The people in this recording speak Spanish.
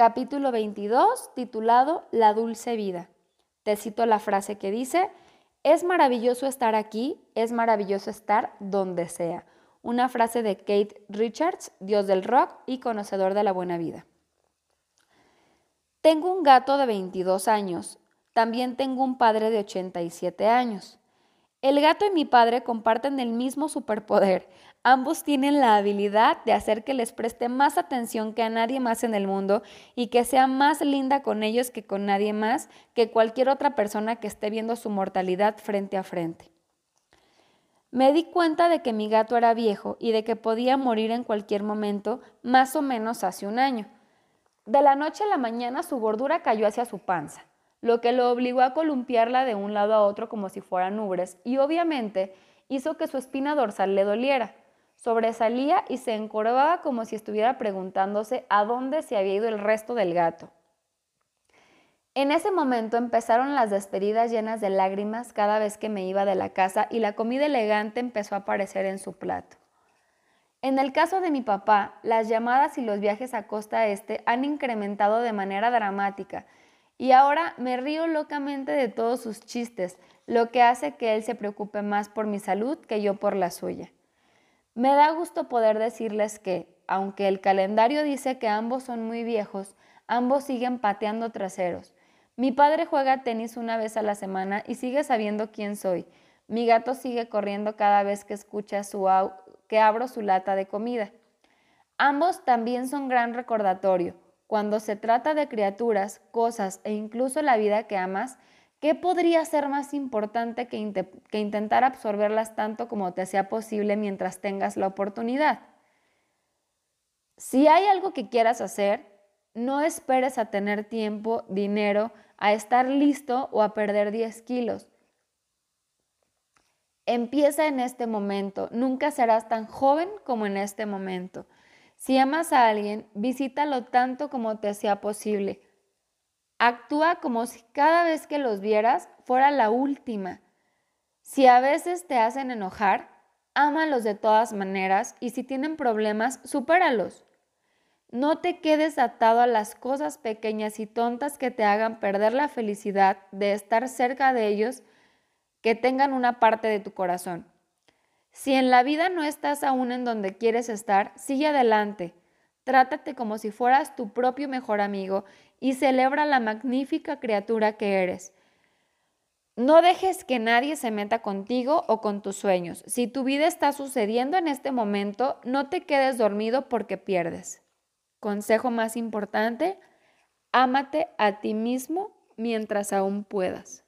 capítulo 22, titulado La dulce vida. Te cito la frase que dice, es maravilloso estar aquí, es maravilloso estar donde sea. Una frase de Kate Richards, dios del rock y conocedor de la buena vida. Tengo un gato de 22 años. También tengo un padre de 87 años. El gato y mi padre comparten el mismo superpoder. Ambos tienen la habilidad de hacer que les preste más atención que a nadie más en el mundo y que sea más linda con ellos que con nadie más, que cualquier otra persona que esté viendo su mortalidad frente a frente. Me di cuenta de que mi gato era viejo y de que podía morir en cualquier momento, más o menos hace un año. De la noche a la mañana su bordura cayó hacia su panza, lo que lo obligó a columpiarla de un lado a otro como si fueran nubes y obviamente hizo que su espina dorsal le doliera. Sobresalía y se encorvaba como si estuviera preguntándose a dónde se había ido el resto del gato. En ese momento empezaron las despedidas llenas de lágrimas cada vez que me iba de la casa y la comida elegante empezó a aparecer en su plato. En el caso de mi papá, las llamadas y los viajes a costa este han incrementado de manera dramática y ahora me río locamente de todos sus chistes, lo que hace que él se preocupe más por mi salud que yo por la suya. Me da gusto poder decirles que, aunque el calendario dice que ambos son muy viejos, ambos siguen pateando traseros. Mi padre juega tenis una vez a la semana y sigue sabiendo quién soy. Mi gato sigue corriendo cada vez que escucha que abro su lata de comida. Ambos también son gran recordatorio. Cuando se trata de criaturas, cosas e incluso la vida que amas, ¿qué podría ser más importante que, intentar absorberlas tanto como te sea posible mientras tengas la oportunidad? Si hay algo que quieras hacer, no esperes a tener tiempo, dinero, a estar listo o a perder 10 kilos. Empieza en este momento. Nunca serás tan joven como en este momento. Si amas a alguien, visítalo tanto como te sea posible. Actúa como si cada vez que los vieras fuera la última. Si a veces te hacen enojar, ámalos de todas maneras y si tienen problemas, supéralos. No te quedes atado a las cosas pequeñas y tontas que te hagan perder la felicidad de estar cerca de ellos que tengan una parte de tu corazón. Si en la vida no estás aún en donde quieres estar, sigue adelante. Trátate como si fueras tu propio mejor amigo y celebra la magnífica criatura que eres. No dejes que nadie se meta contigo o con tus sueños. Si tu vida está sucediendo en este momento, no te quedes dormido porque pierdes. Consejo más importante, ámate a ti mismo mientras aún puedas.